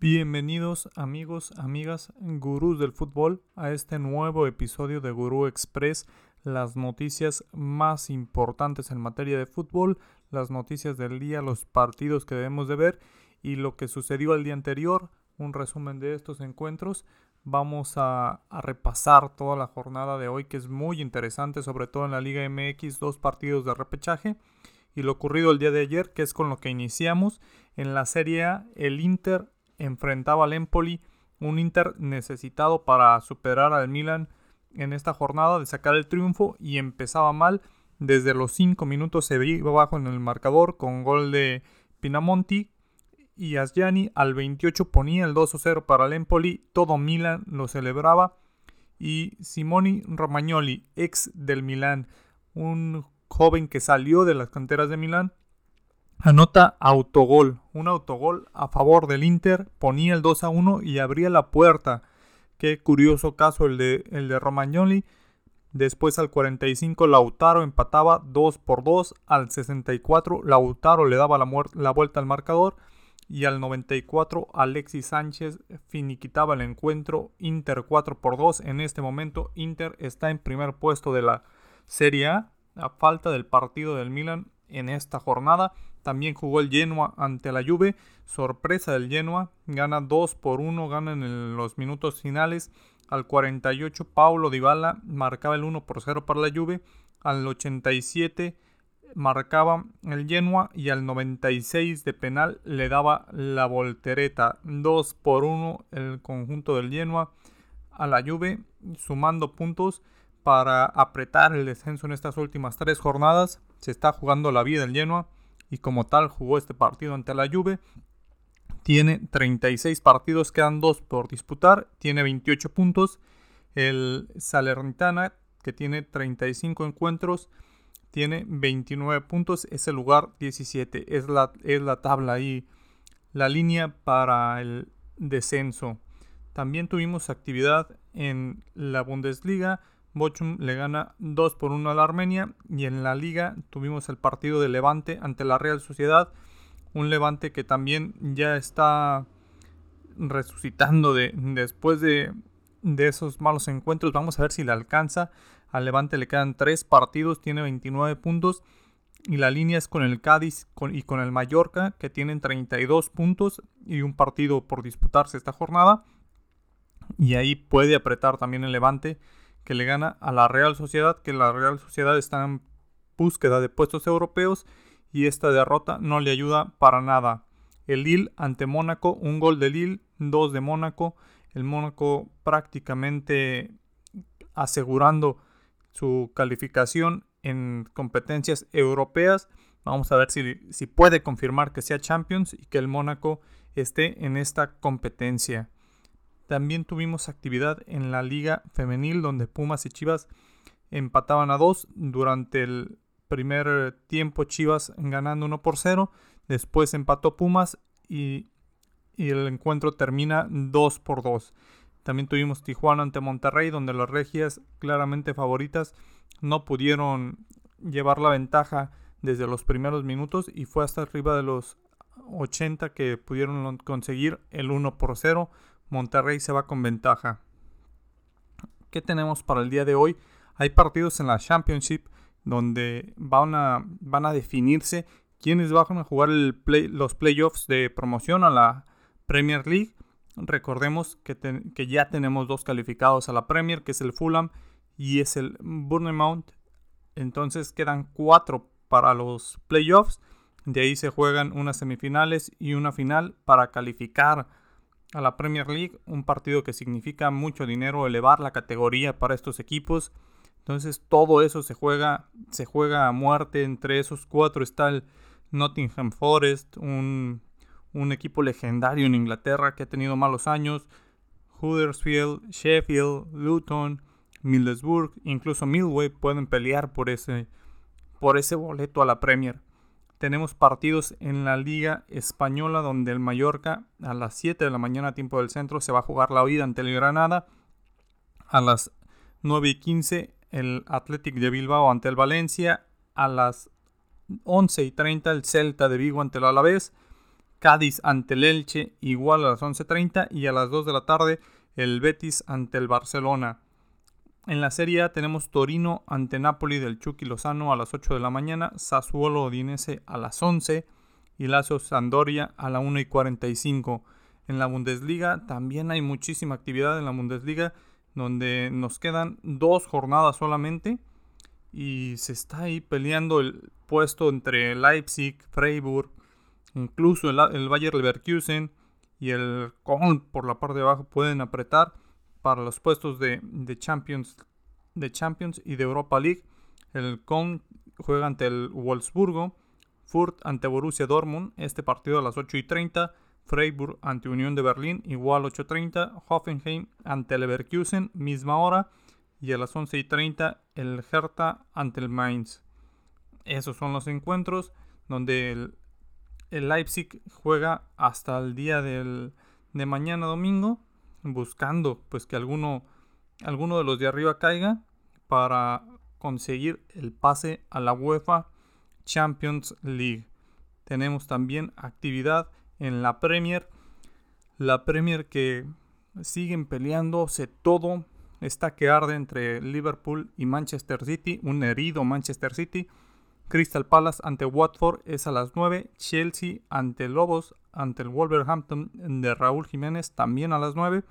Bienvenidos amigos, amigas, gurús del fútbol a este nuevo episodio de Gurú Express, las noticias más importantes en materia de fútbol, las noticias del día, los partidos que debemos de ver y lo que sucedió el día anterior, un resumen de estos encuentros. Vamos a, a repasar toda la jornada de hoy que es muy interesante, sobre todo en la Liga MX, dos partidos de repechaje y lo ocurrido el día de ayer, que es con lo que iniciamos. En la Serie A, el Inter enfrentaba al Empoli, un Inter necesitado para superar al Milan en esta jornada, de sacar el triunfo y empezaba mal. Desde los 5 minutos se iba abajo en el marcador con gol de Pinamonti y Asgiani al 28 ponía el 2-0 para el Empoli, todo Milan lo celebraba. Y Simoni Romagnoli, ex del Milan, un joven que salió de las canteras de Milán, anota autogol, un autogol a favor del Inter, ponía el 2 a 1 y abría la puerta. Qué curioso caso el de, el de Romagnoli. Después al 45 Lautaro empataba 2 por 2. Al 64 Lautaro le daba la, la vuelta al marcador. Y al 94 Alexis Sánchez finiquitaba el encuentro. Inter 4 por 2. En este momento Inter está en primer puesto de la Serie A a falta del partido del Milan en esta jornada. También jugó el Genoa ante la Juve. Sorpresa del Genoa. Gana 2 por 1. Gana en los minutos finales. Al 48 Paulo Dybala marcaba el 1 por 0 para la Juve. Al 87 marcaba el Genoa y al 96 de penal le daba la voltereta. 2 por 1 el conjunto del Genoa a la Juve sumando puntos para apretar el descenso en estas últimas tres jornadas. Se está jugando la vida el Genoa y como tal jugó este partido ante la Juve. Tiene 36 partidos, quedan 2 por disputar, tiene 28 puntos. El Salernitana, que tiene 35 encuentros, tiene 29 puntos, es el lugar 17, es la, es la tabla ahí, la línea para el descenso. También tuvimos actividad en la Bundesliga, Bochum le gana 2 por 1 a la Armenia y en la liga tuvimos el partido de Levante ante la Real Sociedad, un Levante que también ya está resucitando de, después de, esos malos encuentros. Vamos a ver si le alcanza. Al Levante le quedan 3 partidos, tiene 29 puntos. Y la línea es con el Cádiz y con el Mallorca, que tienen 32 puntos y un partido por disputarse esta jornada. Y ahí puede apretar también el Levante que le gana a la Real Sociedad, que la Real Sociedad está en búsqueda de puestos europeos y esta derrota no le ayuda para nada. El Lille ante Mónaco, un gol de Lille, dos de Mónaco, el Mónaco prácticamente asegurando su calificación en competencias europeas. Vamos a ver si, si puede confirmar que sea Champions y que el Mónaco esté en esta competencia. También tuvimos actividad en la liga femenil donde Pumas y Chivas empataban a dos durante el primer tiempo Chivas ganando 1 por 0. Después empató Pumas y, el encuentro termina 2 por 2. También tuvimos Tijuana ante Monterrey donde las regias claramente favoritas no pudieron llevar la ventaja desde los primeros minutos y fue hasta arriba de los 80 que pudieron conseguir el 1 por 0 Monterrey se va con ventaja. ¿Qué tenemos para el día de hoy? Hay partidos en la Championship donde van a, definirse quiénes van a jugar los playoffs de promoción a la Premier League. Recordemos que, que, ya tenemos dos calificados a la Premier, que es el Fulham y es el Bournemouth. Entonces quedan cuatro para los playoffs. De ahí se juegan unas semifinales y una final para calificar a la Premier League, un partido que significa mucho dinero, elevar la categoría para estos equipos. Entonces todo eso se juega, se juega a muerte. Entre esos cuatro está el Nottingham Forest, un, un equipo legendario en Inglaterra que ha tenido malos años. Huddersfield, Sheffield, Luton, Middlesbrough, incluso Millway pueden pelear por ese, por ese boleto a la Premier tenemos partidos en la Liga Española donde el Mallorca a las 7 de la mañana tiempo del centro se va a jugar la vida ante el Granada. A las 9 y 15 el Athletic de Bilbao ante el Valencia. A las 11 y 30 el Celta de Vigo ante el Alavés. Cádiz ante el Elche igual a las 11.30 y a las 2 de la tarde el Betis ante el Barcelona. En la Serie A tenemos Torino ante Napoli del Chucky Lozano a las 8 de la mañana, Sassuolo Odinese a las 11 y Lazio Sandoria a la 1 y 45. En la Bundesliga también hay muchísima actividad en la Bundesliga donde nos quedan dos jornadas solamente y se está ahí peleando el puesto entre Leipzig, Freiburg, incluso el, el Bayer Leverkusen y el Köln por la parte de abajo pueden apretar para los puestos de, Champions, de Champions y de Europa League. El Köln juega ante el Wolfsburgo, Furt ante Borussia Dortmund, este partido a las 8 y 30. Freiburg ante Unión de Berlín, igual 8.30. Hoffenheim ante Leverkusen, misma hora. Y a las 11 y 30 el Hertha ante el Mainz. Esos son los encuentros donde el, el Leipzig juega hasta el día del, de mañana domingo, buscando pues que alguno, alguno de los de arriba caiga para conseguir el pase a la UEFA Champions League. Tenemos también actividad en la Premier. La Premier que siguen peleándose todo. Está que arde entre Liverpool y Manchester City. Un herido Manchester City. Crystal Palace ante Watford es a las 9. Chelsea ante Lobos ante el Wolverhampton de Raúl Jiménez también a las 9.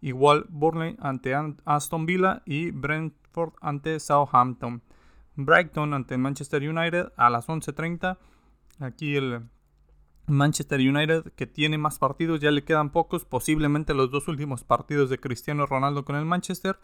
Igual Burnley ante Aston Villa y Brentford ante Southampton. Brighton ante Manchester United a las 11.30. Aquí el Manchester United que tiene más partidos, ya le quedan pocos, posiblemente los dos últimos partidos de Cristiano Ronaldo con el Manchester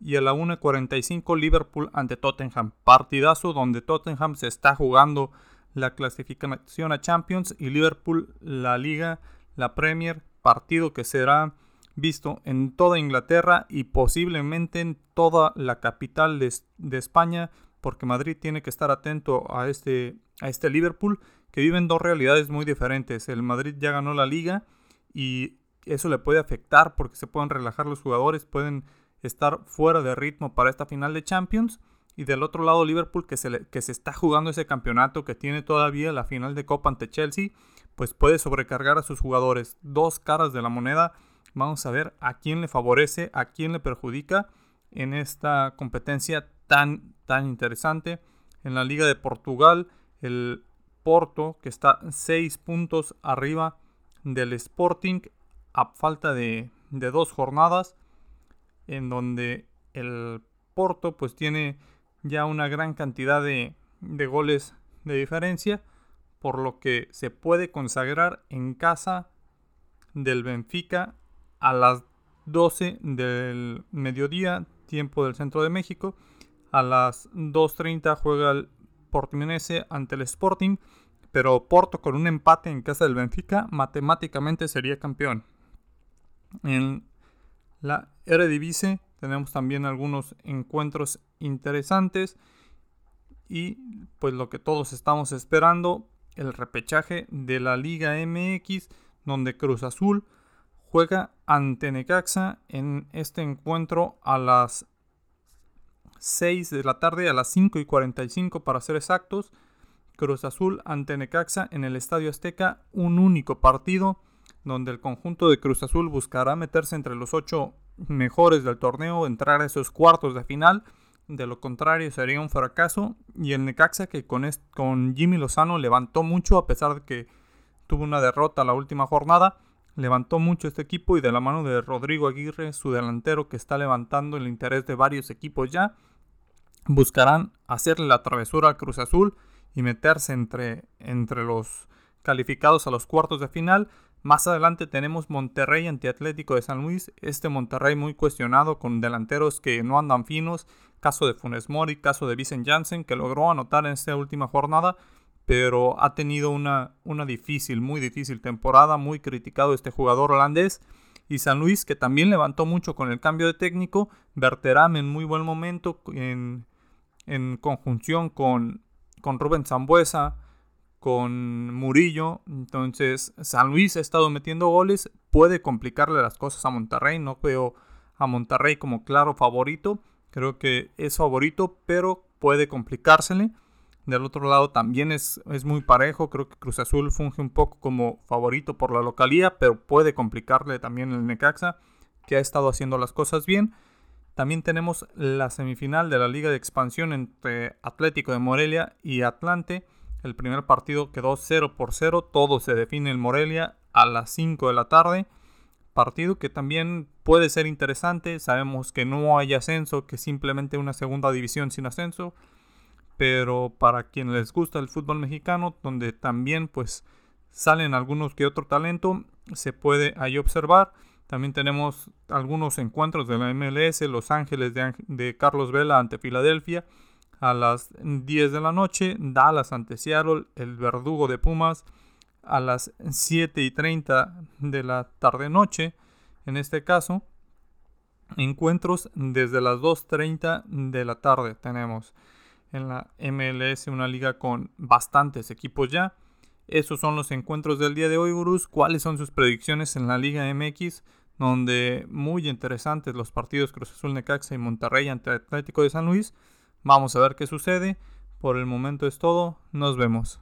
y a la 1.45 Liverpool ante Tottenham. Partidazo donde Tottenham se está jugando la clasificación a Champions y Liverpool la Liga, la Premier, partido que será visto en toda Inglaterra y posiblemente en toda la capital de, España, porque Madrid tiene que estar atento a este, a este Liverpool, que viven dos realidades muy diferentes. El Madrid ya ganó la liga y eso le puede afectar porque se pueden relajar los jugadores, pueden estar fuera de ritmo para esta final de Champions. Y del otro lado Liverpool que se, que se está jugando ese campeonato, que tiene todavía la final de Copa ante Chelsea, pues puede sobrecargar a sus jugadores. Dos caras de la moneda. Vamos a ver a quién le favorece, a quién le perjudica en esta competencia tan, tan interesante. En la Liga de Portugal, el Porto, que está seis puntos arriba del Sporting, a falta de, de dos jornadas en donde el Porto pues tiene ya una gran cantidad de, goles de diferencia, por lo que se puede consagrar en casa del Benfica a las 12 del mediodía, tiempo del centro de México. A las 2.30 juega el Portimonense ante el Sporting, pero Porto con un empate en casa del Benfica matemáticamente sería campeón. En la Eredivisie tenemos también algunos encuentros interesantes y pues lo que todos estamos esperando, el repechaje de la Liga MX donde Cruz Azul juega ante Necaxa en este encuentro a las 6 de la tarde, a las 5 y 45 para ser exactos. Cruz Azul ante Necaxa en el Estadio Azteca, un único partido donde el conjunto de Cruz Azul buscará meterse entre los ocho mejores del torneo, entrar a esos cuartos de final. De lo contrario sería un fracaso. Y el Necaxa que con, con Jimmy Lozano levantó mucho a pesar de que tuvo una derrota la última jornada. Levantó mucho este equipo y de la mano de Rodrigo Aguirre, su delantero que está levantando el interés de varios equipos ya, buscarán hacerle la travesura al Cruz Azul y meterse entre, entre los calificados a los cuartos de final. Más adelante tenemos Monterrey ante Atlético de San Luis. Este Monterrey muy cuestionado con delanteros que no andan finos. Caso de Funes Mori, caso de Vicent Janssen que logró anotar en esta última jornada. Pero ha tenido una, una difícil, muy difícil temporada. Muy criticado este jugador holandés. Y San Luis que también levantó mucho con el cambio de técnico. Berteram en muy buen momento en, en conjunción con, con Rubén Zambuesa con Murillo. Entonces, San Luis ha estado metiendo goles. Puede complicarle las cosas a Monterrey. No veo a Monterrey como claro favorito. Creo que es favorito, pero puede complicársele. Del otro lado también es, es muy parejo. Creo que Cruz Azul funge un poco como favorito por la localía, pero puede complicarle también el Necaxa, que ha estado haciendo las cosas bien. También tenemos la semifinal de la Liga de Expansión entre Atlético de Morelia y Atlante. El primer partido quedó 0 por 0. Todo se define en Morelia a las 5 de la tarde. Partido que también puede ser interesante. Sabemos que no hay ascenso, que simplemente una segunda división sin ascenso pero para quien les gusta el fútbol mexicano, donde también pues salen algunos que otro talento, se puede ahí observar. También tenemos algunos encuentros de la MLS, Los Ángeles de, de, Carlos Vela ante Filadelfia a las 10 de la noche, Dallas ante Seattle, el Verdugo de Pumas a las 7 y 30 de la tarde-noche, en este caso. Encuentros desde las 2.30 de la tarde tenemos en la MLS, una liga con bastantes equipos ya. Esos son los encuentros del día de hoy, gurús. ¿Cuáles son sus predicciones en la Liga MX? Donde muy interesantes los partidos Cruz Azul Necaxa y Monterrey ante Atlético de San Luis. Vamos a ver qué sucede. Por el momento es todo. Nos vemos.